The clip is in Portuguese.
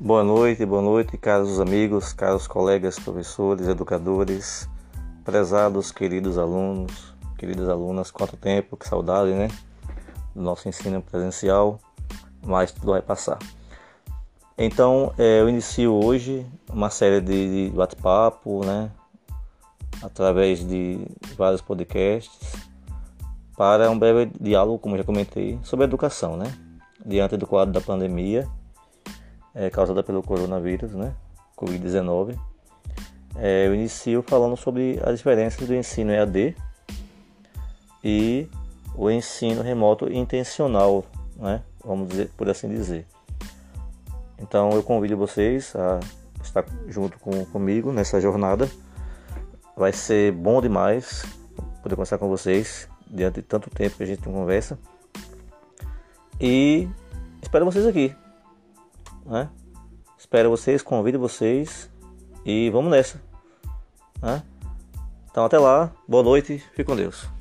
Boa noite, boa noite, caros amigos, caros colegas, professores, educadores, prezados, queridos alunos, queridas alunas. Quanto tempo, que saudade, né? Do nosso ensino presencial, mas tudo vai passar. Então, é, eu inicio hoje uma série de, de bate-papo, né? Através de vários podcasts, para um breve diálogo, como já comentei, sobre educação, né? Diante do quadro da pandemia é, causada pelo coronavírus, né? Covid-19. É, eu inicio falando sobre as diferenças do ensino EAD e o ensino remoto intencional, né? Vamos dizer, por assim dizer. Então eu convido vocês a estar junto com, comigo nessa jornada. Vai ser bom demais poder conversar com vocês diante de tanto tempo que a gente não conversa. E espero vocês aqui. Né? Espero vocês, convido vocês e vamos nessa. Né? Então até lá, boa noite, fique com Deus.